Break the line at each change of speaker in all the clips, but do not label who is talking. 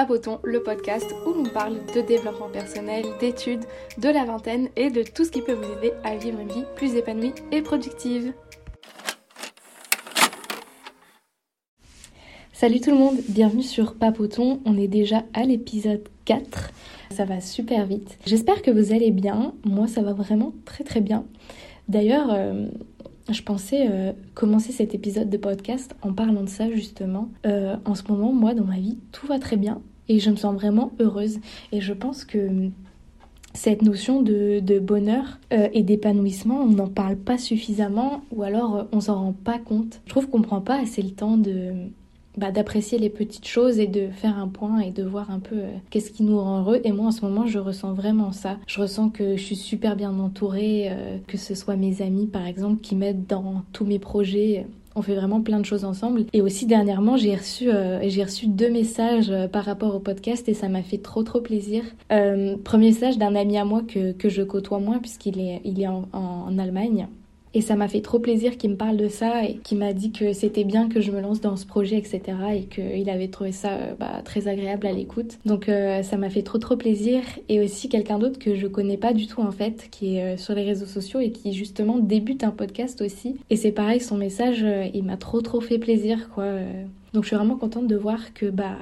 Papoton, le podcast où l'on parle de développement personnel, d'études, de la vingtaine et de tout ce qui peut vous aider à vivre une vie plus épanouie et productive. Salut tout le monde, bienvenue sur Papoton. On est déjà à l'épisode 4. Ça va super vite. J'espère que vous allez bien. Moi, ça va vraiment très très bien. D'ailleurs, euh, je pensais euh, commencer cet épisode de podcast en parlant de ça justement. Euh, en ce moment, moi, dans ma vie, tout va très bien et je me sens vraiment heureuse. Et je pense que cette notion de, bonheur euh, et d'épanouissement, on n'en parle pas suffisamment ou alors on s'en rend pas compte. Je trouve qu'on prend pas assez le temps de bah, d'apprécier les petites choses et de faire un point et de voir un peu euh, qu'est-ce qui nous rend heureux. Et moi, en ce moment, je ressens vraiment ça. Je ressens que je suis super bien entourée, euh, que ce soit mes amis, par exemple, qui m'aident dans tous mes projets. On fait vraiment plein de choses ensemble. Et aussi dernièrement, j'ai reçu, euh, j'ai reçu deux messages par rapport au podcast et ça m'a fait trop trop plaisir. premier message d'un ami à moi que, que je côtoie moins puisqu'il est, il est en Allemagne. Et ça m'a fait trop plaisir qu'il me parle de ça et qu'il m'a dit que c'était bien que je me lance dans ce projet, etc. Et qu'il avait trouvé ça euh, bah, très agréable à l'écoute. Donc euh, ça m'a fait trop trop plaisir. Et aussi quelqu'un d'autre que je connais pas du tout en fait, qui est euh, sur les réseaux sociaux et qui justement débute un podcast aussi. Et c'est pareil, son message, il m'a trop trop fait plaisir quoi. Donc je suis vraiment contente de voir que bah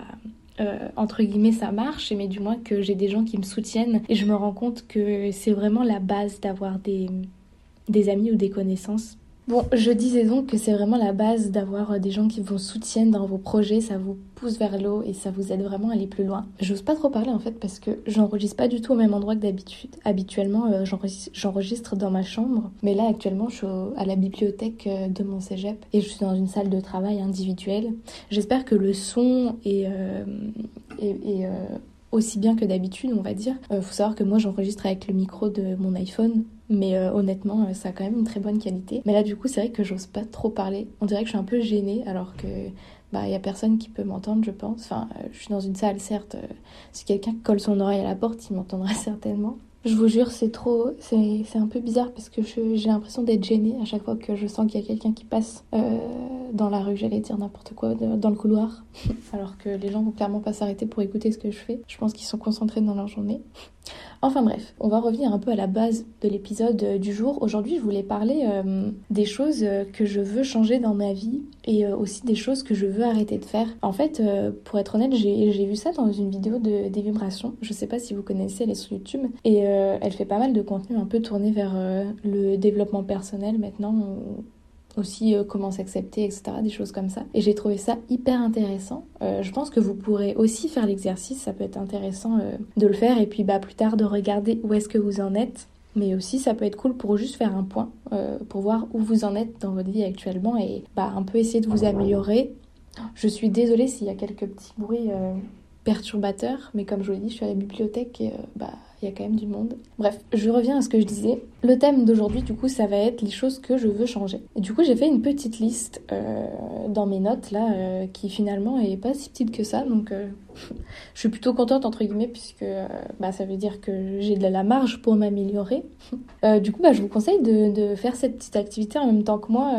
entre guillemets ça marche, mais du moins que j'ai des gens qui me soutiennent et je me rends compte que c'est vraiment la base d'avoir des, des amis ou des connaissances. Bon, je disais donc que c'est vraiment la base d'avoir euh, des gens qui vous soutiennent dans vos projets, ça vous pousse vers l'eau et ça vous aide vraiment à aller plus loin. J'ose pas trop parler en fait parce que j'enregistre pas du tout au même endroit que d'habitude. Habituellement, euh, j'enregistre dans ma chambre, mais là actuellement, je suis à la bibliothèque euh, de mon cégep et je suis dans une salle de travail individuelle. J'espère que le son est, est, aussi bien que d'habitude, on va dire. faut savoir que moi, j'enregistre avec le micro de mon iPhone mais euh, honnêtement, euh, ça a quand même une très bonne qualité. Mais là, du coup, c'est vrai que j'ose pas trop parler. On dirait que je suis un peu gênée, alors que bah y a personne qui peut m'entendre, je pense. Enfin, euh, je suis dans une salle, certes. si quelqu'un colle son oreille à la porte, il m'entendra certainement. Je vous jure, c'est trop. C'est un peu bizarre parce que j'ai l'impression d'être gênée à chaque fois que je sens qu'il y a quelqu'un qui passe dans la rue, j'allais dire n'importe quoi, dans le couloir. Alors que les gens vont clairement pas s'arrêter pour écouter ce que je fais. Je pense qu'ils sont concentrés dans leur journée. Enfin bref, on va revenir un peu à la base de l'épisode euh, du jour. Aujourd'hui, je voulais parler euh, des choses euh, que je veux changer dans ma vie et aussi des choses que je veux arrêter de faire. En fait, pour être honnête, j'ai vu ça dans une vidéo de des vibrations. Je sais pas si vous connaissez, elle est sur YouTube et elle fait pas mal de contenu un peu tourné vers le développement personnel maintenant aussi euh, comment s'accepter, etc. Des choses comme ça. Et j'ai trouvé ça hyper intéressant. Euh, je pense que vous pourrez aussi faire l'exercice, ça peut être intéressant euh, de le faire et puis bah, plus tard de regarder où est-ce que vous en êtes. Mais aussi ça peut être cool pour juste faire un point, pour voir où vous en êtes dans votre vie actuellement et bah, un peu essayer de vous améliorer. Je suis désolée s'il y a quelques petits bruits perturbateurs, mais comme je vous l'ai dit, je suis à la bibliothèque et bah, il y a quand même du monde. Bref, je reviens à ce que je disais. Le thème d'aujourd'hui, du coup, ça va être les choses que je veux changer. Du coup, j'ai fait une petite liste euh, dans mes notes, là, euh, qui finalement est pas si petite que ça. Donc, euh, je suis plutôt contente, entre guillemets, puisque bah, ça veut dire que j'ai de la marge pour m'améliorer. du coup, bah, je vous conseille de, faire cette petite activité en même temps que moi.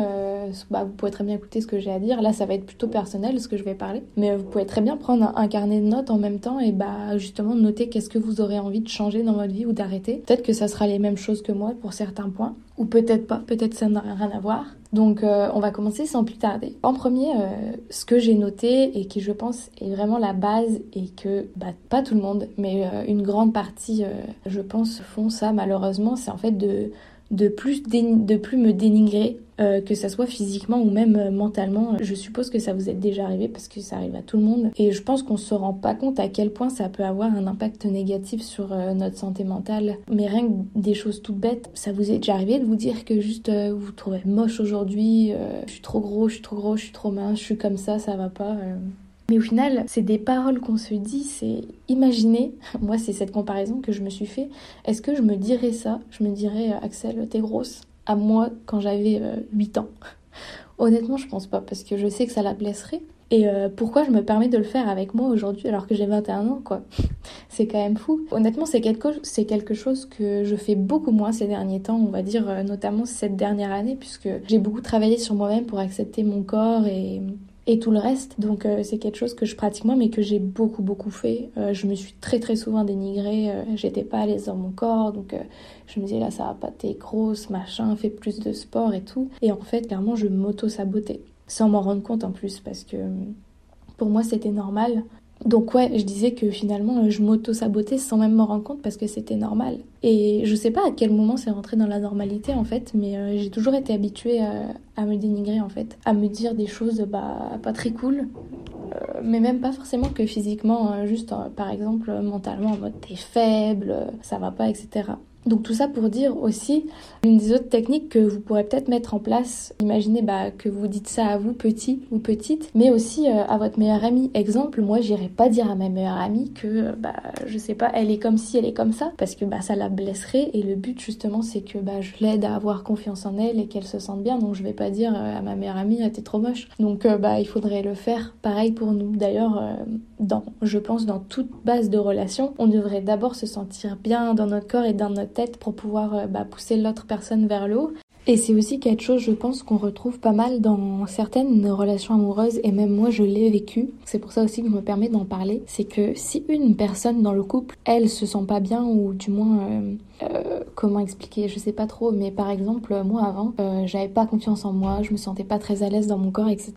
bah, vous pouvez très bien écouter ce que j'ai à dire. Là, ça va être plutôt personnel, ce que je vais parler. Mais vous pouvez très bien prendre un, un carnet de notes en même temps et bah, justement noter qu'est-ce que vous aurez envie de changer dans votre vie ou d'arrêter. Peut-être que ça sera les mêmes choses que moi pour certains points, ou peut-être pas, peut-être ça n'a rien à voir. Donc euh, on va commencer sans plus tarder. En premier, euh, ce que j'ai noté et qui je pense est vraiment la base et que bah, pas tout le monde, mais euh, une grande partie, je pense, font ça malheureusement, c'est en fait de de plus, de plus me dénigrer, euh, que ça soit physiquement ou même euh, mentalement. Je suppose que ça vous est déjà arrivé parce que ça arrive à tout le monde. Et je pense qu'on se rend pas compte à quel point ça peut avoir un impact négatif sur euh, notre santé mentale. Mais rien que des choses toutes bêtes, ça vous est déjà arrivé de vous dire que juste vous vous trouvez moche aujourd'hui, je suis trop gros, je suis trop gros, je suis trop mince, je suis comme ça, ça va pas. Mais au final, c'est des paroles qu'on se dit, c'est imaginer, moi c'est cette comparaison que je me suis fait, est-ce que je me dirais ça? Je me dirais, Axel, t'es grosse, à moi quand j'avais 8 euh, ans. Honnêtement, je pense pas, parce que je sais que ça la blesserait. Et euh, pourquoi je me permets de le faire avec moi aujourd'hui alors que j'ai 21 ans, quoi? C'est quand même fou. Honnêtement, c'est quelque, quelque chose que je fais beaucoup moins ces derniers temps, on va dire, euh, notamment cette dernière année, puisque j'ai beaucoup travaillé sur moi-même pour accepter mon corps et et tout le reste. Donc euh, c'est quelque chose que je pratique moi, mais que j'ai beaucoup beaucoup fait. Euh, je me suis très très souvent dénigrée. Euh, j'étais pas à l'aise dans mon corps, donc je me disais là ça va pas, t'es grosse, machin, fais plus de sport et tout. Et en fait clairement je m'auto sabotais sans m'en rendre compte en plus parce que pour moi c'était normal. Donc ouais, je disais que finalement je m'auto-sabotais sans même m'en rendre compte parce que c'était normal. Et je sais pas à quel moment c'est rentré dans la normalité en fait, mais euh, j'ai toujours été habituée à, me dénigrer en fait, à me dire des choses bah pas très cool, euh, mais même pas forcément que physiquement, juste par exemple mentalement en mode t'es faible, ça va pas, etc. Donc tout ça pour dire aussi une des autres techniques que vous pourrez peut-être mettre en place. Imaginez bah, que vous dites ça à vous, petit ou petite, mais aussi euh, à votre meilleure amie. Exemple, moi j'irai pas dire à ma meilleure amie que bah je sais pas, elle est comme si, elle est comme ça, parce que bah ça la blesserait. Et le but justement c'est que bah je l'aide à avoir confiance en elle et qu'elle se sente bien. Donc je vais pas dire euh, à ma meilleure amie t'es trop moche. Donc euh, bah il faudrait le faire. Pareil pour nous. D'ailleurs, je pense dans toute base de relation, on devrait d'abord se sentir bien dans notre corps et dans notre tête pour pouvoir euh, bah, pousser l'autre personne vers le haut. Et c'est aussi quelque chose, je pense, qu'on retrouve pas mal dans certaines relations amoureuses, et même moi, je l'ai vécu. C'est pour ça aussi que je me permets d'en parler. C'est que si une personne dans le couple, elle se sent pas bien, ou du moins euh, euh, comment expliquer Je sais pas trop, mais par exemple, moi avant, euh, j'avais pas confiance en moi, je me sentais pas très à l'aise dans mon corps, etc.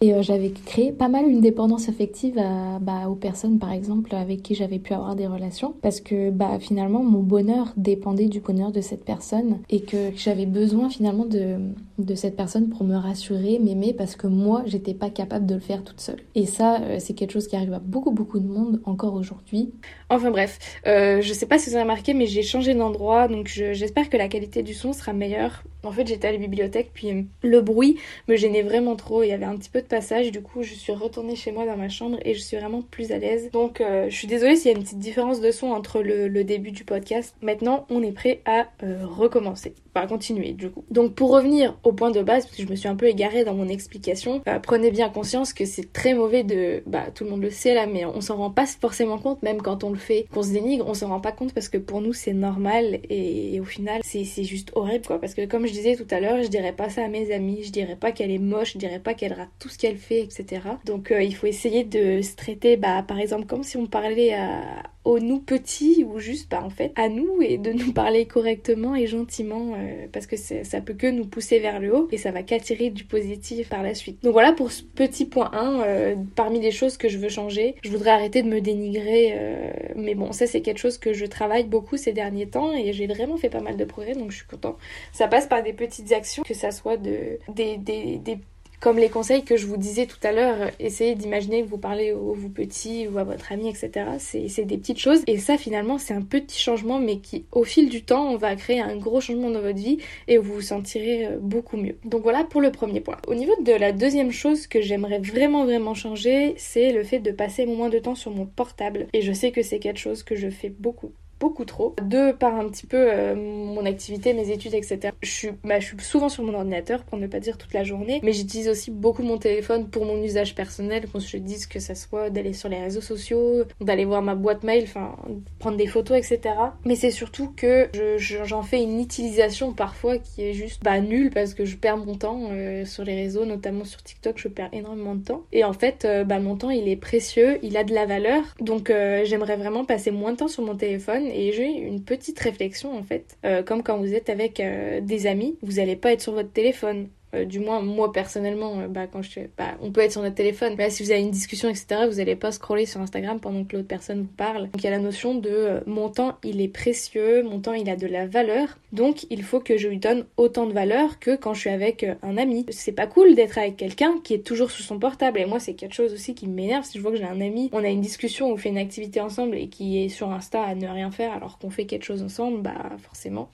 Et euh, j'avais créé pas mal une dépendance affective à, bah, aux personnes, par exemple, avec qui j'avais pu avoir des relations, parce que bah, finalement, mon bonheur dépendait du bonheur de cette personne et que j'avais besoin finalement de, de cette personne pour me rassurer, m'aimer, parce que moi, j'étais pas capable de le faire toute seule. Et ça, c'est quelque chose qui arrive à beaucoup, beaucoup de monde encore aujourd'hui.
Enfin bref, je sais pas si vous avez remarqué, mais j'ai changé donc j'espère que la qualité du son sera meilleure. En fait, j'étais à la bibliothèque, puis euh, le bruit me gênait vraiment trop. Il y avait un petit peu de passage, du coup, je suis retournée chez moi dans ma chambre et je suis vraiment plus à l'aise. Donc, euh, je suis désolée s'il y a une petite différence de son entre le, début du podcast. Maintenant, on est prêt à euh, recommencer, à continuer, du coup. Donc, pour revenir au point de base, parce que je me suis un peu égarée dans mon explication, prenez bien conscience que c'est très mauvais de. Bah, tout le monde le sait là, mais on s'en rend pas forcément compte, même quand on le fait, qu'on se dénigre, on s'en rend pas compte parce que pour nous, c'est normal et, au final c'est juste horrible quoi. Parce que comme je disais tout à l'heure je dirais pas ça à mes amis je dirais pas qu'elle est moche je dirais pas qu'elle rate tout ce qu'elle fait etc donc euh, il faut essayer de se traiter bah par exemple comme si on parlait à, au nous petits ou juste bah, en fait à nous et de nous parler correctement et gentiment euh, parce que ça peut que nous pousser vers le haut et ça va qu'attirer du positif par la suite. Donc voilà pour ce petit point 1 euh, parmi les choses que je veux changer. Je voudrais arrêter de me dénigrer euh, mais bon ça c'est quelque chose que je travaille beaucoup ces derniers temps et j'ai vraiment fait pas mal de progrès donc je suis content. Ça passe par des petites actions que ça soit de des, des, des comme les conseils que je vous disais tout à l'heure, essayez d'imaginer que vous parlez au vous petit ou à votre ami, etc. C'est des petites choses. Et ça, finalement, c'est un petit changement, mais qui, au fil du temps, va créer un gros changement dans votre vie et vous vous sentirez euh, beaucoup mieux. Donc voilà pour le premier point. Au niveau de la deuxième chose que j'aimerais vraiment, vraiment changer, c'est le fait de passer moins de temps sur mon portable. Et je sais que c'est quelque chose que je fais beaucoup beaucoup trop. De par un petit peu euh, mon activité, mes études, etc. Je suis, bah, je suis souvent sur mon ordinateur, pour ne pas dire toute la journée, mais j'utilise aussi beaucoup mon téléphone pour mon usage personnel, qu'on se dise que ça soit d'aller sur les réseaux sociaux, d'aller voir ma boîte mail, enfin prendre des photos, etc. Mais c'est surtout que j'en fais une utilisation parfois qui est juste bah, nulle parce que je perds mon temps euh, sur les réseaux, notamment sur TikTok, je perds énormément de temps. Et en fait, euh, bah, mon temps il est précieux, il a de la valeur, donc j'aimerais vraiment passer moins de temps sur mon téléphone et j'ai une petite réflexion en fait. Euh, comme quand vous êtes avec euh, des amis, vous n'allez pas être sur votre téléphone. Euh, du moins moi personnellement euh, bah, quand je bah, on peut être sur notre téléphone mais là si vous avez une discussion etc vous n'allez pas scroller sur Instagram pendant que l'autre personne vous parle. Donc il y a la notion de euh, mon temps il est précieux mon temps il a de la valeur. Donc il faut que je lui donne autant de valeur que quand je suis avec un ami. C'est pas cool d'être avec quelqu'un qui est toujours sur son portable. Et moi c'est quelque chose aussi qui m'énerve. Si je vois que j'ai un ami on a une discussion ou fait une activité ensemble et qui est sur Insta à ne rien faire alors qu'on fait quelque chose ensemble bah forcément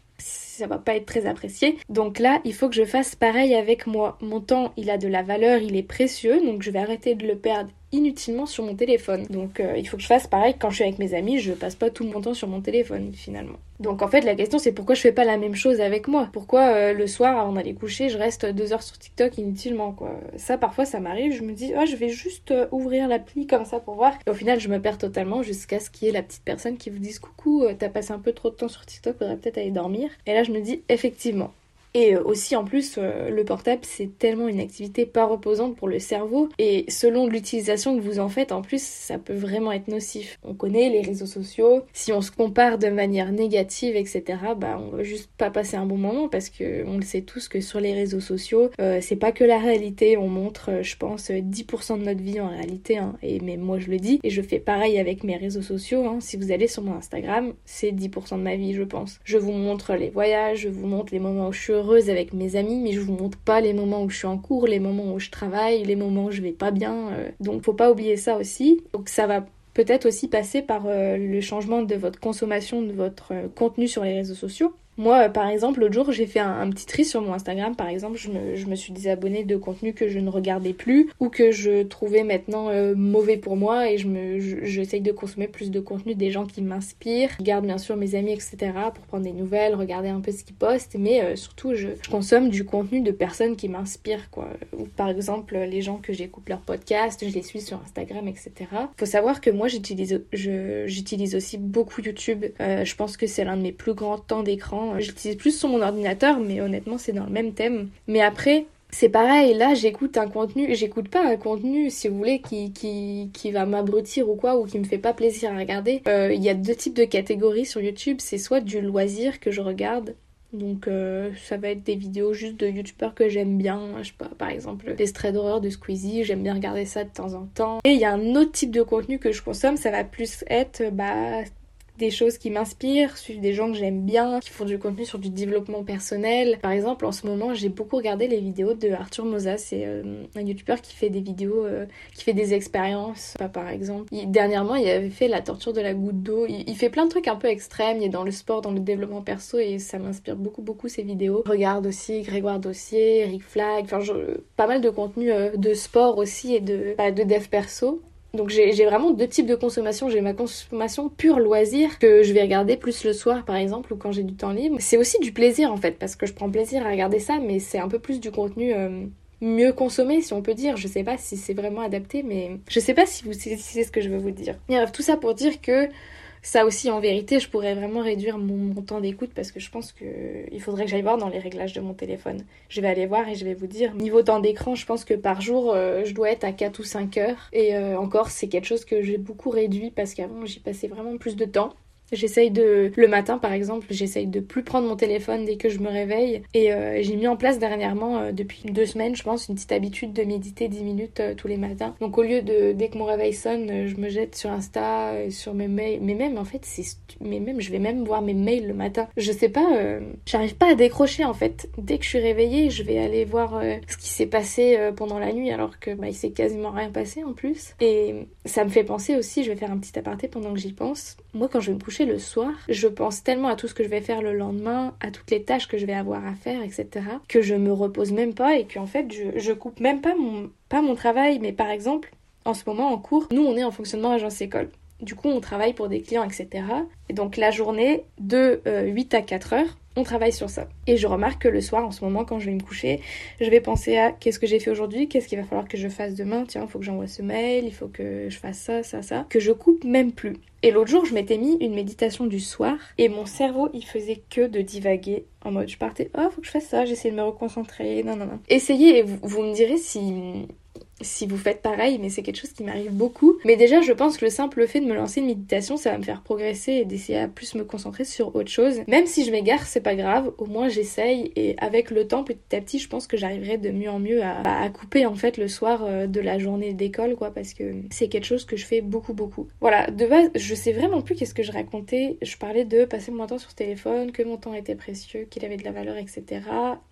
ça va pas être très apprécié. Donc là, il faut que je fasse pareil avec moi. Mon temps, il a de la valeur, il est précieux, donc je vais arrêter de le perdre inutilement sur mon téléphone. Donc euh, il faut que je fasse pareil quand je suis avec mes amis, je passe pas tout mon temps sur mon téléphone finalement. Donc en fait la question c'est pourquoi je fais pas la même chose avec moi? Pourquoi euh, le soir avant d'aller coucher je reste deux heures sur TikTok inutilement quoi? Ça parfois ça m'arrive, je me dis oh je vais juste euh, ouvrir l'appli comme ça pour voir. Et au final je me perds totalement jusqu'à ce qu'il y ait la petite personne qui vous dise coucou t'as passé un peu trop de temps sur TikTok, faudrait peut-être aller dormir. Et là je me dis effectivement Et euh, aussi en plus, euh, le portable c'est tellement une activité pas reposante pour le cerveau et selon l'utilisation que vous en faites, en plus ça peut vraiment être nocif. On connaît les réseaux sociaux, si on se compare de manière négative, etc., bah on va juste pas passer un bon moment parce que on le sait tous que sur les réseaux sociaux, euh, c'est pas que la réalité, on montre, je pense, 10% de notre vie en réalité. Hein. et mais moi je le dis et je fais pareil avec mes réseaux sociaux. Hein. si vous allez sur mon Instagram, c'est 10% de ma vie, je pense. Je vous montre les voyages, je vous montre les moments où je suis heureuse avec mes amis, mais je vous montre pas les moments où je suis en cours, les moments où je travaille, les moments où je vais pas bien. Euh. donc faut pas oublier ça aussi. Donc ça va peut-être aussi passer par euh, le changement de votre consommation de votre euh, contenu sur les réseaux sociaux. Moi, euh, par exemple, l'autre jour, j'ai fait un, petit tri sur mon Instagram. Par exemple, je me, je me, suis désabonnée de contenu que je ne regardais plus ou que je trouvais maintenant euh, mauvais pour moi et je me, j'essaye de consommer plus de contenu des gens qui m'inspirent. Je garde bien sûr mes amis, etc. pour prendre des nouvelles, regarder un peu ce qu'ils postent, mais euh, surtout, je, consomme du contenu de personnes qui m'inspirent, quoi. Ou par exemple, les gens que j'écoute leur podcast, je les suis sur Instagram, etc. Faut savoir que moi, j'utilise, j'utilise aussi beaucoup YouTube. je pense que c'est l'un de mes plus grands temps d'écran J'utilise plus sur mon ordinateur, mais honnêtement, c'est dans le même thème. Mais après, c'est pareil, là j'écoute un contenu, j'écoute pas un contenu si vous voulez qui, qui, qui va m'abrutir ou quoi ou qui me fait pas plaisir à regarder. Euh, il y a deux types de catégories sur YouTube, c'est soit du loisir que je regarde, donc euh, ça va être des vidéos juste de youtubeurs que j'aime bien, je sais pas, par exemple des straits d'horreur de Squeezie, j'aime bien regarder ça de temps en temps. Et il y a un autre type de contenu que je consomme, ça va plus être bah des choses qui m'inspirent, suivre des gens que j'aime bien, qui font du contenu sur du développement personnel. Par exemple, en ce moment, j'ai beaucoup regardé les vidéos de Arthur Moza, c'est euh, un youtubeur qui fait des vidéos, euh, qui fait des expériences. par exemple, dernièrement, il avait fait la torture de la goutte d'eau. Il, fait plein de trucs un peu extrêmes, il est dans le sport, dans le développement perso et ça m'inspire beaucoup, beaucoup ces vidéos. Je regarde aussi Grégoire Dossier, Rick Flag, enfin, pas mal de contenu euh, de sport aussi et de, bah, de dev perso. Donc j'ai vraiment deux types de consommation. J'ai ma consommation pure loisir que je vais regarder plus le soir par exemple ou quand j'ai du temps libre. C'est aussi du plaisir en fait parce que je prends plaisir à regarder ça mais c'est un peu plus du contenu euh, mieux consommé si on peut dire. Je sais pas si c'est vraiment adapté mais je sais pas si vous c'est ce que je veux vous dire. bref, tout ça pour dire que ça aussi, en vérité, je pourrais vraiment réduire mon, temps d'écoute parce que je pense qu'il faudrait que j'aille voir dans les réglages de mon téléphone. Je vais aller voir et je vais vous dire. Niveau temps d'écran, je pense que par jour, euh, je dois être à 4 ou 5 heures. Et euh, encore, c'est quelque chose que j'ai beaucoup réduit parce qu'avant, j'y passais vraiment plus de temps. J'essaye de le matin par exemple, j'essaye de plus prendre mon téléphone dès que je me réveille et euh, j'ai mis en place dernièrement euh, depuis deux semaines je pense une petite habitude de méditer 10 minutes euh, tous les matins. Donc au lieu de dès que mon réveil sonne, je me jette sur Insta, sur mes mails, mais même en fait c'est mais même je vais même voir mes mails le matin. Je sais pas, j'arrive pas à décrocher en fait. Dès que je suis réveillée, je vais aller voir ce qui s'est passé pendant la nuit alors que bah, il s'est quasiment rien passé en plus. Et ça me fait penser aussi, je vais faire un petit aparté pendant que j'y pense. Moi quand je vais me coucher le soir, je pense tellement à tout ce que je vais faire le lendemain, à toutes les tâches que je vais avoir à faire, etc., que je me repose même pas et qu'en fait, je, coupe même pas mon, pas mon travail, mais par exemple, en ce moment en cours, nous on est en fonctionnement agence école. Du coup, on travaille pour des clients, etc. Et donc la journée de 8 euh, à 4 heures, on travaille sur ça. Et je remarque que le soir, en ce moment, quand je vais me coucher, je vais penser à qu'est-ce que j'ai fait aujourd'hui, qu'est-ce qu'il va falloir que je fasse demain, tiens, il faut que j'envoie ce mail, il faut que je fasse ça, ça, ça, que je coupe même plus. Et l'autre jour, je m'étais mis une méditation du soir et mon cerveau, il faisait que de divaguer en mode je partais, oh, faut que je fasse ça, j'essaie de me reconcentrer, non, non, non. Essayez et vous me direz si si vous faites pareil, mais c'est quelque chose qui m'arrive beaucoup. Mais déjà, je pense que le simple fait de me lancer une méditation, ça va me faire progresser et d'essayer à plus me concentrer sur autre chose. Même si je m'égare, c'est pas grave, au moins j'essaye et avec le temps, petit à petit, je pense que j'arriverai de mieux en mieux à, couper en fait le soir euh, de la journée d'école, quoi, parce que c'est quelque chose que je fais beaucoup, beaucoup. Voilà, de base, je sais vraiment plus qu'est-ce que je racontais. Je parlais de passer mon temps sur téléphone, que mon temps était précieux, qu'il avait de la valeur, etc.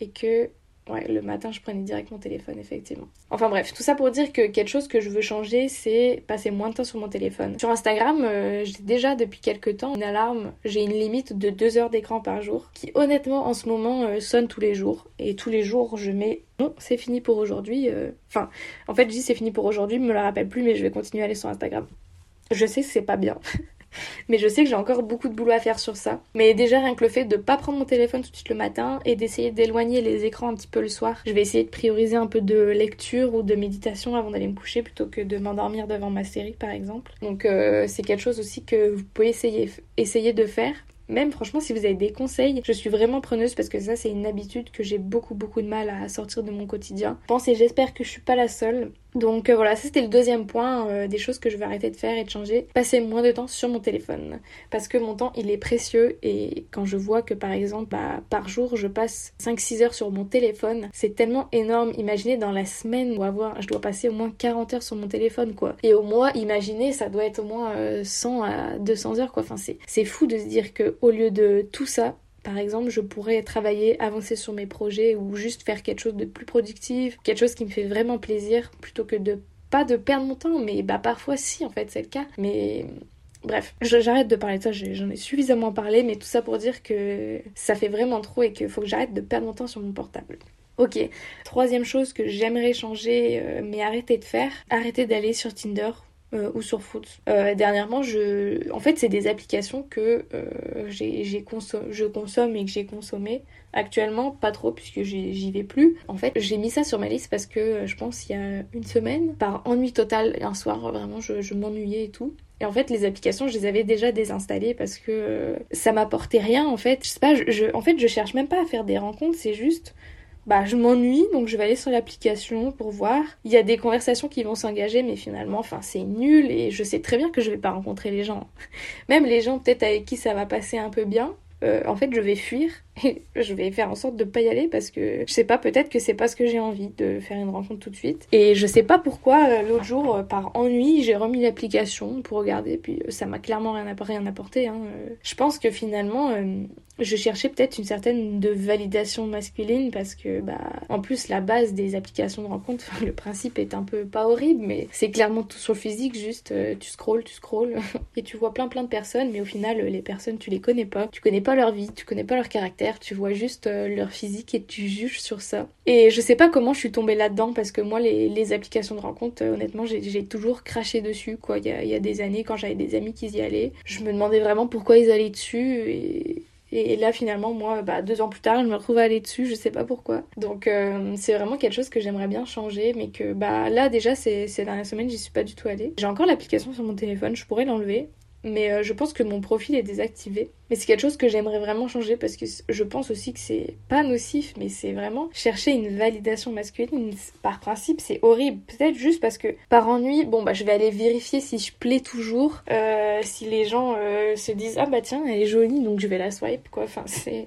Et que Ouais, le matin, je prenais direct mon téléphone, effectivement. Enfin bref, tout ça pour dire que quelque chose que je veux changer, c'est passer moins de temps sur mon téléphone. Sur Instagram, euh, j'ai déjà depuis quelques temps une alarme, j'ai une limite de 2 heures d'écran par jour, qui honnêtement en ce moment euh, sonne tous les jours. Et tous les jours, je mets non, c'est fini pour aujourd'hui. Euh. Enfin, en fait, je dis c'est fini pour aujourd'hui, me le rappelle plus, mais je vais continuer à aller sur Instagram. Je sais que c'est pas bien. Mais je sais que j'ai encore beaucoup de boulot à faire sur ça. Mais déjà, rien que le fait de pas prendre mon téléphone tout de suite le matin et d'essayer d'éloigner les écrans un petit peu le soir. Je vais essayer de prioriser un peu de lecture ou de méditation avant d'aller me coucher plutôt que de m'endormir devant ma série par exemple. Donc euh, c'est quelque chose aussi que vous pouvez essayer, essayer de faire même franchement si vous avez des conseils, je suis vraiment preneuse parce que ça c'est une habitude que j'ai beaucoup beaucoup de mal à sortir de mon quotidien. Pensez, j'espère que je suis pas la seule. Donc euh, voilà, ça c'était le deuxième point euh, des choses que je vais arrêter de faire et de changer. Passer moins de temps sur mon téléphone. Parce que mon temps il est précieux et quand je vois que par exemple bah, par jour je passe 5-6 heures sur mon téléphone, c'est tellement énorme. Imaginez dans la semaine où avoir, je dois passer au moins 40 heures sur mon téléphone quoi. Et au mois, imaginez ça doit être au moins 100 euh, à 200 heures quoi. Enfin c'est fou de se dire que au lieu de tout ça, par exemple, je pourrais travailler, avancer sur mes projets ou juste faire quelque chose de plus productif, quelque chose qui me fait vraiment plaisir plutôt que de pas de perdre mon temps, mais bah parfois si en fait c'est le cas. Mais bref, j'arrête de parler de ça, j'en ai suffisamment parlé, mais tout ça pour dire que ça fait vraiment trop et qu'il faut que j'arrête de perdre mon temps sur mon portable. Ok, troisième chose que j'aimerais changer euh, mais arrêter de faire, arrêter d'aller sur Tinder euh, ou sur Foot. Euh, dernièrement, je... en fait, c'est des applications que euh, j'ai, je consomme et que j'ai consommé. Actuellement, pas trop puisque j'y vais plus. En fait, j'ai mis ça sur ma liste parce que je pense il y a une semaine, par ennui total, un soir, vraiment, je, m'ennuyais et tout. Et en fait, les applications, je les avais déjà désinstallées parce que ça m'apportait rien en fait. Je sais pas, je, en fait, je cherche même pas à faire des rencontres, c'est juste bah je m'ennuie donc je vais aller sur l'application pour voir. Il y a des conversations qui vont s'engager mais finalement enfin c'est nul et je sais très bien que je vais pas rencontrer les gens. Même les gens peut-être avec qui ça va passer un peu bien, euh, en fait je vais fuir et je vais faire en sorte de pas y aller parce que je sais pas peut-être que c'est pas ce que j'ai envie de faire une rencontre tout de suite et je sais pas pourquoi euh, l'autre jour euh, par ennui j'ai remis l'application pour regarder puis ça m'a clairement rien, apporté hein. je pense que finalement je cherchais peut-être une certaine de validation masculine parce que bah en plus la base des applications de rencontre le principe est un peu pas horrible mais c'est clairement tout sur le physique juste euh, tu scrolls tu scrolls et tu vois plein plein de personnes mais au final les personnes tu les connais pas. Tu connais pas leur vie tu connais pas leur caractère tu vois juste euh, leur physique et tu juges sur ça. Et je sais pas comment je suis tombée là-dedans parce que moi les, applications de rencontre euh, honnêtement j'ai toujours craché dessus quoi. Il y a, y a des années quand j'avais des amis qui y allaient je me demandais vraiment pourquoi ils allaient dessus et et là, finalement, moi, bah, deux ans plus tard, je me retrouve à aller dessus, je sais pas pourquoi. Donc, euh, c'est vraiment quelque chose que j'aimerais bien changer, mais que bah, là, déjà, ces, ces dernières semaines, j'y suis pas du tout allée. J'ai encore l'application sur mon téléphone, je pourrais l'enlever, mais euh, je pense que mon profil est désactivé. Mais c'est quelque chose que j'aimerais vraiment changer parce que je pense aussi que c'est pas nocif, mais c'est vraiment chercher une validation masculine. Par principe, c'est horrible. Peut-être juste parce que par ennui, bon bah je vais aller vérifier si je plais toujours, euh, si les gens euh, se disent ah bah tiens elle est jolie donc je vais la swipe quoi. Enfin c'est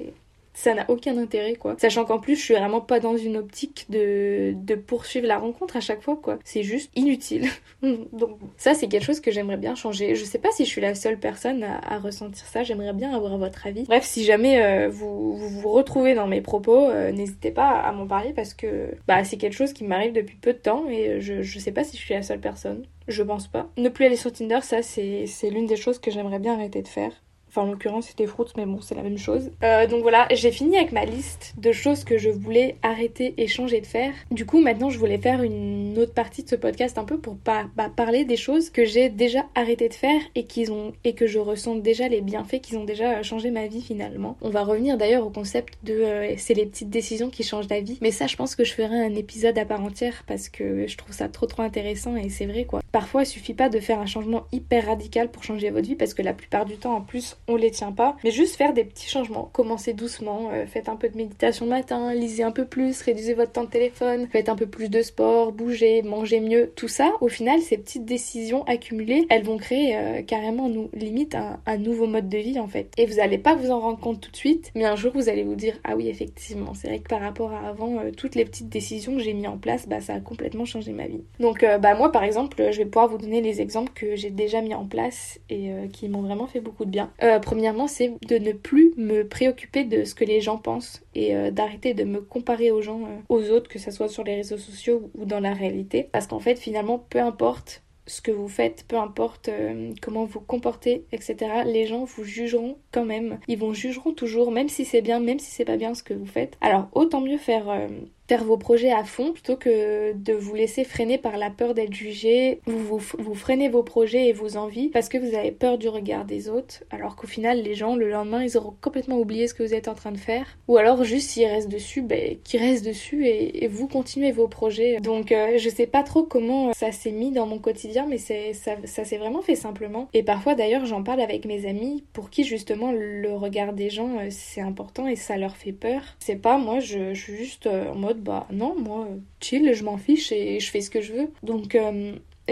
ça n'a aucun intérêt quoi. Sachant qu'en plus je suis vraiment pas dans une optique de, de poursuivre la rencontre à chaque fois quoi. C'est juste inutile. Donc ça c'est quelque chose que j'aimerais bien changer. Je sais pas si je suis la seule personne à, ressentir ça, j'aimerais bien avoir votre avis. Bref, si jamais euh, vous, vous, retrouvez dans mes propos, euh, n'hésitez pas à, m'en parler parce que bah, c'est quelque chose qui m'arrive depuis peu de temps et je, je sais pas si je suis la seule personne. Je pense pas. Ne plus aller sur Tinder, ça c'est l'une des choses que j'aimerais bien arrêter de faire. Enfin, en l'occurrence, c'était Fruits, mais bon, c'est la même chose. Euh, donc voilà, j'ai fini avec ma liste de choses que je voulais arrêter et changer de faire. Du coup, maintenant, je voulais faire une autre partie de ce podcast un peu pour bah, parler des choses que j'ai déjà arrêté de faire et, ont, et que je ressens déjà les bienfaits qu'ils ont déjà changé ma vie finalement. On va revenir d'ailleurs au concept de euh, c'est les petites décisions qui changent la vie. Mais ça, je pense que je ferai un épisode à part entière parce que je trouve ça trop trop intéressant et c'est vrai quoi. Parfois, il suffit pas de faire un changement hyper radical pour changer votre vie parce que la plupart du temps, en plus, on les tient pas. Mais juste faire des petits changements. Commencez doucement, euh, faites un peu de méditation le matin, lisez un peu plus, réduisez votre temps de téléphone, faites un peu plus de sport, bougez, mangez mieux. Tout ça, au final, ces petites décisions accumulées, elles vont créer euh, carrément nous limite un, nouveau mode de vie en fait. Et vous n'allez pas vous en rendre compte tout de suite, mais un jour vous allez vous dire ah oui effectivement, c'est vrai que par rapport à avant, euh, toutes les petites décisions que j'ai mis en place, bah ça a complètement changé ma vie. Donc bah moi par exemple, je vais pouvoir vous donner les exemples que j'ai déjà mis en place et qui m'ont vraiment fait beaucoup de bien. Premièrement c'est de ne plus me préoccuper de ce que les gens pensent et euh, d'arrêter de me comparer aux gens, euh, aux autres, que ce soit sur les réseaux sociaux ou dans la réalité. Parce qu'en fait, finalement, peu importe ce que vous faites, peu importe euh, comment vous comportez, etc. Les gens vous jugeront quand même. Ils vous jugeront toujours, même si c'est bien, même si c'est pas bien ce que vous faites. Alors autant mieux faire faire vos projets à fond plutôt que de vous laisser freiner par la peur d'être jugé. Vous, vous, vous, freinez vos projets et vos envies parce que vous avez peur du regard des autres, alors qu'au final, les gens, le lendemain, ils auront complètement oublié ce que vous êtes en train de faire. Ou alors, juste s'ils restent dessus, ben, qu'ils restent dessus et, vous continuez vos projets. Donc, euh, je sais pas trop comment ça s'est mis dans mon quotidien, mais ça, ça s'est vraiment fait simplement. Et parfois, d'ailleurs, j'en parle avec mes amis pour qui, justement, le regard des gens, euh, c'est important et ça leur fait peur. C'est pas, moi, je, je suis juste euh, en mode, bah non, moi, chill, je m'en fiche et je fais ce que je veux. Donc,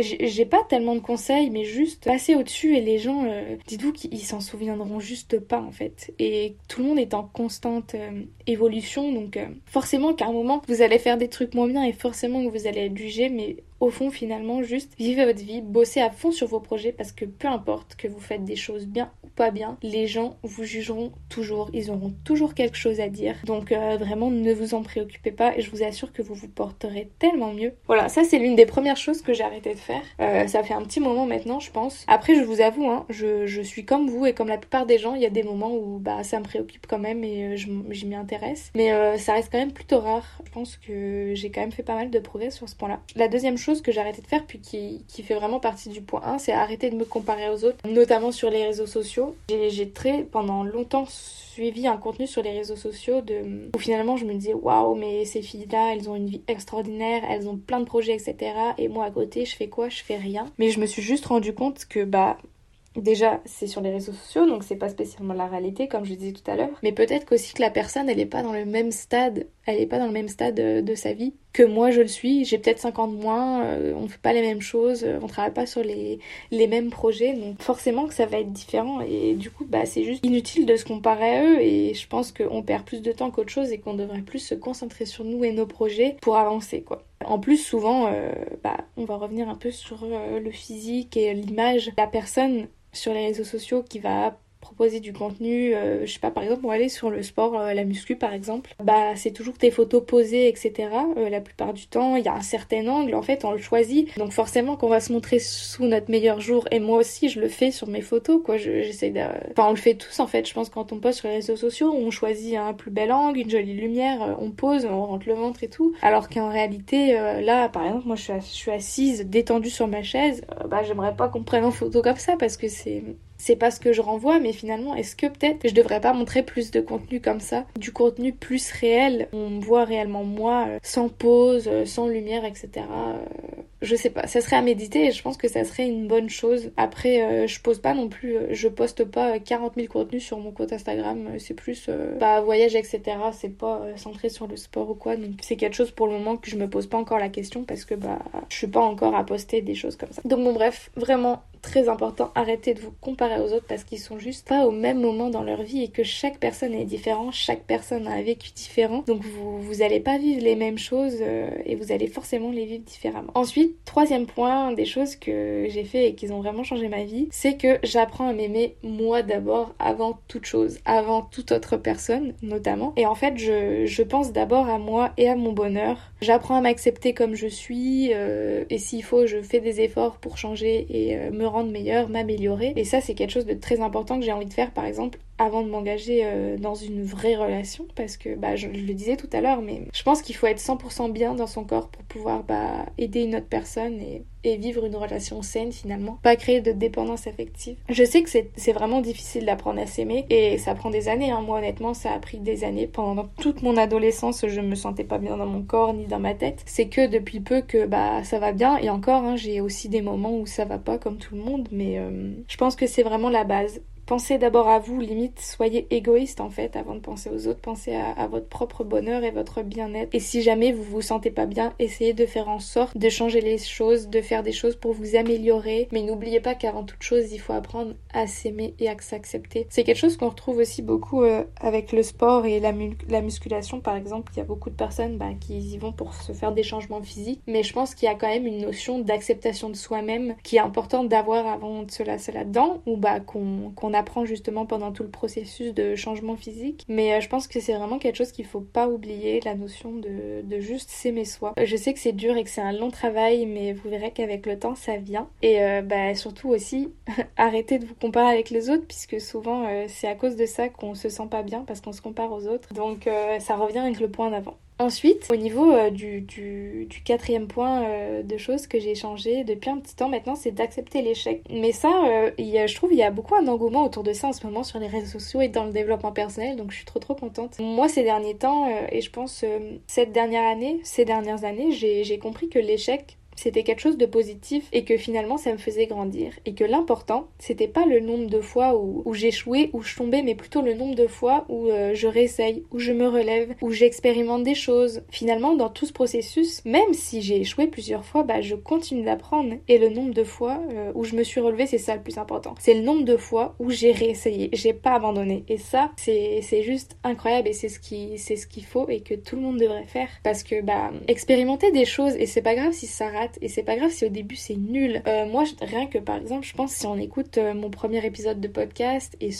j'ai pas tellement de conseils, mais juste passer au-dessus et les gens, euh, dites-vous qu'ils s'en souviendront juste pas en fait. Et tout le monde est en constante euh, évolution, donc euh, forcément qu'à un moment vous allez faire des trucs moins bien et forcément que vous allez être jugé, mais au fond finalement juste vivez votre vie, bossez à fond sur vos projets parce que peu importe que vous faites des choses bien ou pas bien, les gens vous jugeront toujours, ils auront toujours quelque chose à dire. Donc euh, vraiment ne vous en préoccupez pas et je vous assure que vous vous porterez tellement mieux. Voilà, ça c'est l'une des premières choses que j'ai arrêté de faire. Euh, ça fait un petit moment maintenant je pense. Après je vous avoue, hein, je, je, suis comme vous et comme la plupart des gens, il y a des moments où bah ça me préoccupe quand même et euh, j'y m'y intéresse. Mais ça reste quand même plutôt rare. Je pense que j'ai quand même fait pas mal de progrès sur ce point-là. La deuxième chose que j'ai arrêté de faire, puis qui, qui, fait vraiment partie du point 1, c'est arrêter de me comparer aux autres, notamment sur les réseaux sociaux. J'ai très, pendant longtemps, suivi un contenu sur les réseaux sociaux de, où finalement je me disais waouh, mais ces filles-là, elles ont une vie extraordinaire, elles ont plein de projets, etc. Et moi à côté, je fais quoi? Je fais rien. Mais je me suis juste rendu compte que bah Déjà, c'est sur les réseaux sociaux, donc c'est pas spécialement la réalité, comme je disais tout à l'heure. Mais peut-être qu'aussi que la personne, elle est pas dans le même stade, elle pas dans le même stade euh, de sa vie que moi je le suis. J'ai peut-être 50 moins, euh, on fait pas les mêmes choses, euh, on travaille pas sur les, les mêmes projets, donc forcément que ça va être différent. Et du coup, bah c'est juste inutile de se comparer à eux. Et je pense qu'on perd plus de temps qu'autre chose et qu'on devrait plus se concentrer sur nous et nos projets pour avancer, quoi. En plus, souvent, bah, on va revenir un peu sur le physique et l'image. La personne sur les réseaux sociaux qui va proposer du contenu, euh, je sais pas, par exemple, pour aller sur le sport, euh, la muscu par exemple, bah c'est toujours tes photos posées, etc. Euh, la plupart du temps, il y a un certain angle, en fait, on le choisit. Donc forcément qu'on va se montrer sous notre meilleur jour, et moi aussi je le fais sur mes photos, quoi. J'essaie de... Enfin, on le fait tous en fait, je pense, quand on poste sur les réseaux sociaux, on choisit un plus bel angle, une jolie lumière, on pose, on rentre le ventre et tout. Alors qu'en réalité, là, par exemple, moi je je suis assise, détendue sur ma chaise, bah j'aimerais pas qu'on prenne en photo comme ça parce que c'est c'est pas ce que je renvoie, mais finalement, est-ce que peut-être je devrais pas montrer plus de contenu comme ça, du contenu plus réel, on me voit réellement moi, euh, sans pause, euh, sans lumière, etc. Euh, je sais pas, ça serait à méditer et je pense que ça serait une bonne chose. Après, je pose pas non plus, je poste pas 40 000 contenus sur mon compte Instagram, c'est plus bah, voyage, etc. C'est pas centré sur le sport ou quoi, donc c'est quelque chose pour le moment que je me pose pas encore la question parce que bah je suis pas encore à poster des choses comme ça. Donc bon bref, vraiment très important, arrêtez de vous comparer aux autres parce qu'ils sont juste pas au même moment dans leur vie et que chaque personne est différente, chaque personne a un vécu différent. Donc vous, vous allez pas vivre les mêmes choses euh, et vous allez forcément les vivre différemment. Ensuite, troisième point, des choses que j'ai fait et qui ont vraiment changé ma vie, c'est que j'apprends à m'aimer moi d'abord avant toute chose, avant toute autre personne notamment. Et en fait, je, je pense d'abord à moi et à mon bonheur. J'apprends à m'accepter comme je suis euh, et s'il faut, je fais des efforts pour changer et euh, me rendre meilleure, m'améliorer. Et ça, c'est quelque chose de très important que j'ai envie de faire, par exemple, avant de m'engager euh, dans une vraie relation parce que bah, je, le disais tout à l'heure mais je pense qu'il faut être 100% bien dans son corps pour pouvoir bah, aider une autre personne et, vivre une relation saine finalement. Pas créer de dépendance affective. Je sais que c'est vraiment difficile d'apprendre à s'aimer et ça prend des années hein. moi honnêtement ça a pris des années. Pendant toute mon adolescence je me sentais pas bien dans mon corps ni dans ma tête. C'est que depuis peu que bah ça va bien. Et encore hein, j'ai aussi des moments où ça va pas comme tout le monde mais euh, je pense que c'est vraiment la base pensez d'abord à vous, limite, soyez égoïste en fait avant de penser aux autres, pensez à, votre propre bonheur et votre bien-être. Et si jamais vous vous sentez pas bien, essayez de faire en sorte de changer les choses, de faire des choses pour vous améliorer. Mais n'oubliez pas qu'avant toute chose, il faut apprendre à s'aimer et à s'accepter. C'est quelque chose qu'on retrouve aussi beaucoup euh, avec le sport et la, la, musculation par exemple. Il y a beaucoup de personnes bah, qui y vont pour se faire des changements physiques, mais je pense qu'il y a quand même une notion d'acceptation de soi-même qui est importante d'avoir avant de se lancer là-dedans ou bah, qu'on apprend justement pendant tout le processus de changement physique. Mais euh, je pense que c'est vraiment quelque chose qu'il faut pas oublier, la notion de, de juste s'aimer soi. Je sais que c'est dur et que c'est un long travail, mais vous verrez qu'avec le temps ça vient. Et euh, bah, surtout aussi, arrêtez de vous comparer avec les autres, puisque souvent euh, c'est à cause de ça qu'on se sent pas bien, parce qu'on se compare aux autres. Donc ça revient avec le point d'avant. Ensuite, au niveau euh, du, quatrième point euh, de choses que j'ai changé depuis un petit temps maintenant, c'est d'accepter l'échec. Mais ça, euh, je trouve il y a beaucoup un engouement autour de ça en ce moment sur les réseaux sociaux et dans le développement personnel, donc je suis trop trop contente. Moi, ces derniers temps, et je pense cette dernière année, ces dernières années, j'ai compris que l'échec c'était quelque chose de positif et que finalement ça me faisait grandir. Et que l'important, c'était pas le nombre de fois où, où j'échouais, où je tombais, mais plutôt le nombre de fois où euh, je réessaye, où je me relève, où j'expérimente des choses. Finalement, dans tout ce processus, même si j'ai échoué plusieurs fois, bah je continue d'apprendre. Et le nombre de fois euh, où je me suis relevée, c'est ça le plus important. C'est le nombre de fois où j'ai réessayé, j'ai pas abandonné. Et ça, c'est juste incroyable et c'est ce qui c'est ce qu'il faut et que tout le monde devrait faire parce que bah expérimenter des choses et c'est pas grave si ça rate et c'est pas grave si au début c'est nul. Euh, moi, rien que par exemple, je pense si on écoute euh, mon premier épisode de podcast et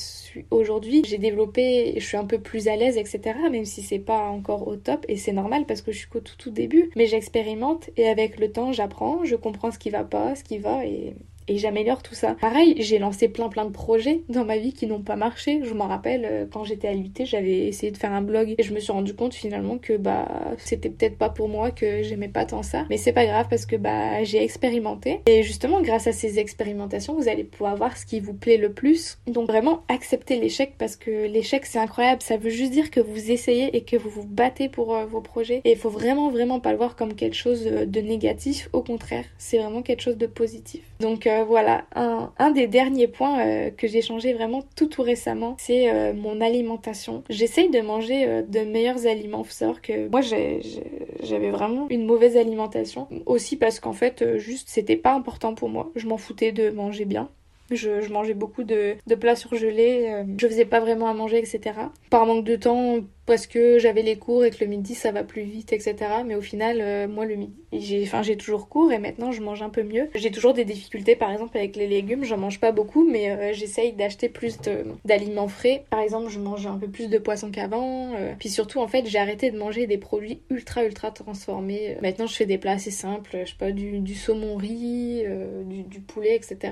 aujourd'hui j'ai développé, je suis un peu plus à l'aise, etc. Même si c'est pas encore au top et c'est normal parce que je suis qu'au tout tout début, mais j'expérimente et avec le temps j'apprends, je comprends ce qui va pas, ce qui va et et j'améliore tout ça. Pareil, j'ai lancé plein plein de projets dans ma vie qui n'ont pas marché. Je m'en rappelle euh, quand j'étais à l'UT, j'avais essayé de faire un blog et je me suis rendu compte finalement que bah c'était peut-être pas pour moi, que j'aimais pas tant ça. Mais c'est pas grave parce que bah j'ai expérimenté et justement grâce à ces expérimentations, vous allez pouvoir voir ce qui vous plaît le plus. Donc vraiment accepter l'échec parce que l'échec c'est incroyable, ça veut juste dire que vous essayez et que vous vous battez pour euh, vos projets et il faut vraiment vraiment pas le voir comme quelque chose euh, de négatif, au contraire, c'est vraiment quelque chose de positif. Donc euh, voilà, un, des derniers points euh, que j'ai changé vraiment tout tout récemment, c'est euh, mon alimentation. J'essaye de manger de meilleurs aliments. Faut que moi j'avais vraiment une mauvaise alimentation. Aussi parce qu'en fait, juste c'était pas important pour moi. Je m'en foutais de manger bien. Je, mangeais beaucoup de, de plats surgelés, je faisais pas vraiment à manger, etc. Par manque de temps, parce que j'avais les cours et que le midi ça va plus vite, etc. Mais au final, euh, moi le midi, j'ai, enfin j'ai toujours cours et maintenant je mange un peu mieux. J'ai toujours des difficultés, par exemple avec les légumes, j'en mange pas beaucoup, mais euh, j'essaye d'acheter plus d'aliments frais. Par exemple, je mange un peu plus de poisson qu'avant. Euh. Puis surtout, en fait, j'ai arrêté de manger des produits ultra ultra transformés. Maintenant, je fais des plats assez simples, je sais pas du, du saumon riz, du, poulet, etc.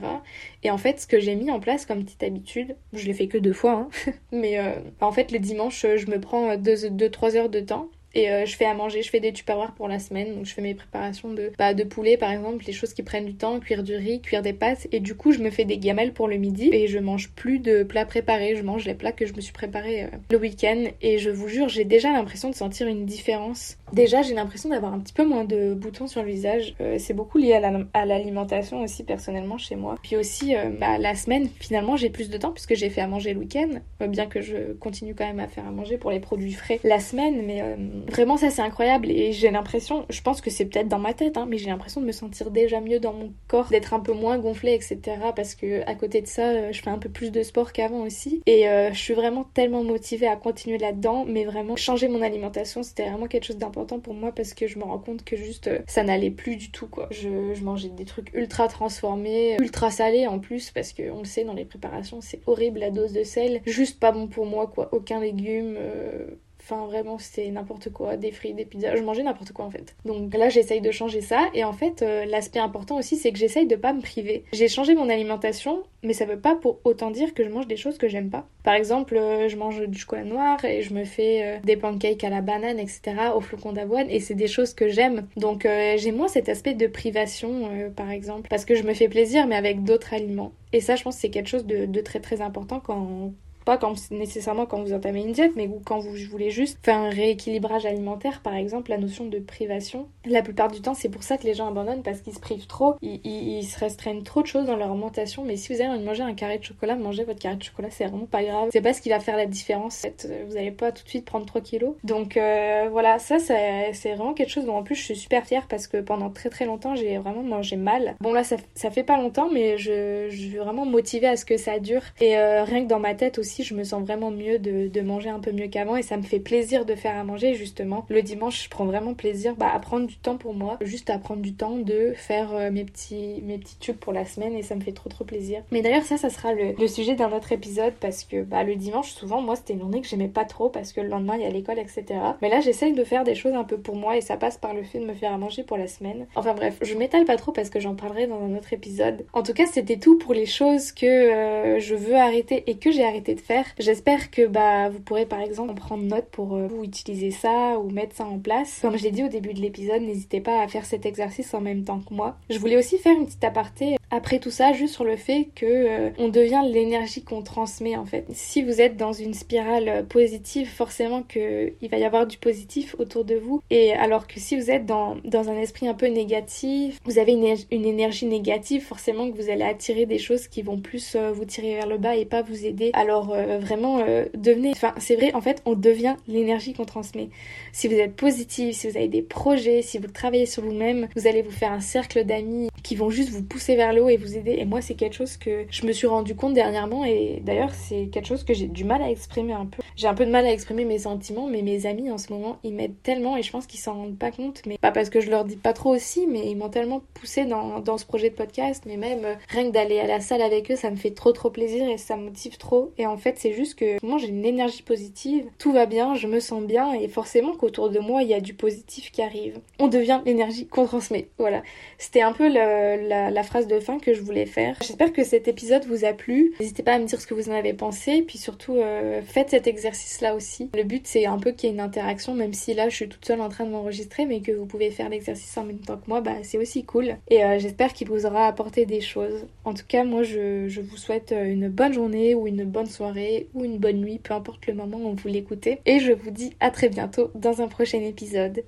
Et en fait, ce que j'ai mis en place comme petite habitude, je l'ai fait que deux fois, hein, mais en fait, les dimanches, je me prends 2-3 heures de temps et euh, je fais à manger, je fais des tupperwares pour la semaine. Donc je fais mes préparations de, bah, de poulet par exemple, les choses qui prennent du temps, cuire du riz, cuire des pâtes. Et du coup, je me fais des gamelles pour le midi et je mange plus de plats préparés. Je mange les plats que je me suis préparés euh, le week-end. Et je vous jure, j'ai déjà l'impression de sentir une différence. Déjà, j'ai l'impression d'avoir un petit peu moins de boutons sur le visage. Euh, c'est beaucoup lié à l'alimentation aussi personnellement chez moi. Puis aussi, bah, la semaine, finalement, j'ai plus de temps puisque j'ai fait à manger le week-end. bien que je continue quand même à faire à manger pour les produits frais la semaine, mais Vraiment, ça c'est incroyable et j'ai l'impression, je pense que c'est peut-être dans ma tête, hein, mais j'ai l'impression de me sentir déjà mieux dans mon corps, d'être un peu moins gonflée, etc. Parce que à côté de ça, euh, je fais un peu plus de sport qu'avant aussi et euh, je suis vraiment tellement motivée à continuer là-dedans. Mais vraiment, changer mon alimentation, c'était vraiment quelque chose d'important pour moi parce que je me rends compte que juste euh, ça n'allait plus du tout quoi. Je, mangeais des trucs ultra transformés, ultra salés en plus parce que on le sait dans les préparations, c'est horrible la dose de sel, juste pas bon pour moi quoi. Aucun légume. Enfin, vraiment, c'était n'importe quoi, des frites, des pizzas. Je mangeais n'importe quoi en fait. Donc là, j'essaye de changer ça. Et en fait, euh, l'aspect important aussi, c'est que j'essaye de pas me priver. J'ai changé mon alimentation, mais ça veut pas pour autant dire que je mange des choses que j'aime pas. Par exemple, euh, je mange du chocolat noir et je me fais euh, des pancakes à la banane, etc., au flocon d'avoine. Et c'est des choses que j'aime. Donc j'ai moins cet aspect de privation, par exemple, parce que je me fais plaisir, mais avec d'autres aliments. Et ça, je pense c'est quelque chose de très très important quand, pas nécessairement quand vous entamez une diète, mais quand vous voulez juste faire un rééquilibrage alimentaire, par exemple, la notion de privation. La plupart du temps, c'est pour ça que les gens abandonnent parce qu'ils se privent trop, ils, se restreignent trop de choses dans leur alimentation. Mais si vous avez envie de manger un carré de chocolat, mangez votre carré de chocolat, c'est vraiment pas grave. C'est pas ce qui va faire la différence. Vous allez pas tout de suite prendre 3 kilos. Donc euh, voilà, ça, c'est vraiment quelque chose dont en plus je suis super fière parce que pendant très très longtemps, j'ai vraiment mangé mal. Bon là, ça, ça fait pas longtemps, mais je, je suis vraiment motivée à ce que ça dure. Et euh, rien que dans ma tête aussi, je me sens vraiment mieux de, manger un peu mieux qu'avant et ça me fait plaisir de faire à manger justement. Le dimanche, je prends vraiment plaisir bah, à prendre du temps pour moi, juste à prendre du temps de faire euh, mes, petits, mes petits tubes pour la semaine et ça me fait trop trop plaisir. Mais d'ailleurs, ça, ça sera le, sujet d'un autre épisode parce que bah, le dimanche, souvent, moi, c'était une journée que j'aimais pas trop parce que le lendemain, il y a l'école, etc. Mais là, j'essaye de faire des choses un peu pour moi et ça passe par le fait de me faire à manger pour la semaine. Enfin bref, je m'étale pas trop parce que j'en parlerai dans un autre épisode. En tout cas, c'était tout pour les choses que euh, je veux arrêter et que j'ai arrêté de J'espère que bah vous pourrez par exemple en prendre note pour euh, vous utiliser ça ou mettre ça en place. Comme je l'ai dit au début de l'épisode, n'hésitez pas à faire cet exercice en même temps que moi. Je voulais aussi faire une petite aparté après tout ça juste sur le fait que euh, on devient l'énergie qu'on transmet en fait. Si vous êtes dans une spirale euh, positive, forcément que il va y avoir du positif autour de vous et alors que si vous êtes dans, dans un esprit un peu négatif, vous avez une, une énergie négative, forcément que vous allez attirer des choses qui vont plus euh, vous tirer vers le bas et pas vous aider. Alors vraiment devenez enfin c'est vrai en fait, on devient l'énergie qu'on transmet. Si vous êtes positif, si vous avez des projets, si vous travaillez sur vous-même, vous allez vous faire un cercle d'amis qui vont juste vous pousser vers et vous aider. Et moi, c'est quelque chose que je me suis rendu compte dernièrement et d'ailleurs, c'est quelque chose que j'ai du mal à exprimer un peu. J'ai un peu de mal à exprimer mes sentiments, mais mes amis en ce moment, ils m'aident tellement et je pense qu'ils s'en rendent pas compte. Mais pas parce que je leur dis pas trop aussi, mais ils m'ont tellement poussé dans, dans ce projet de podcast. Mais même euh, rien que d'aller à la salle avec eux, ça me fait trop trop plaisir et ça me motive trop. Et en fait, c'est juste que moi, j'ai une énergie positive, tout va bien, je me sens bien et forcément qu'autour de moi, il y a du positif qui arrive. On devient l'énergie qu'on transmet. Voilà. C'était un peu la, la phrase de que je voulais faire. J'espère que cet épisode vous a plu. N'hésitez pas à me dire ce que vous en avez pensé, puis surtout euh, faites cet exercice-là aussi. Le but c'est un peu qu'il y ait une interaction, même si là je suis toute seule en train de m'enregistrer, mais que vous pouvez faire l'exercice en même temps que moi, bah c'est aussi cool. Et euh, j'espère qu'il vous aura apporté des choses. En tout cas, moi je, je vous souhaite euh, une bonne journée ou une bonne soirée ou une bonne nuit, peu importe le moment où vous l'écoutez. Et je vous dis à très bientôt dans un prochain épisode.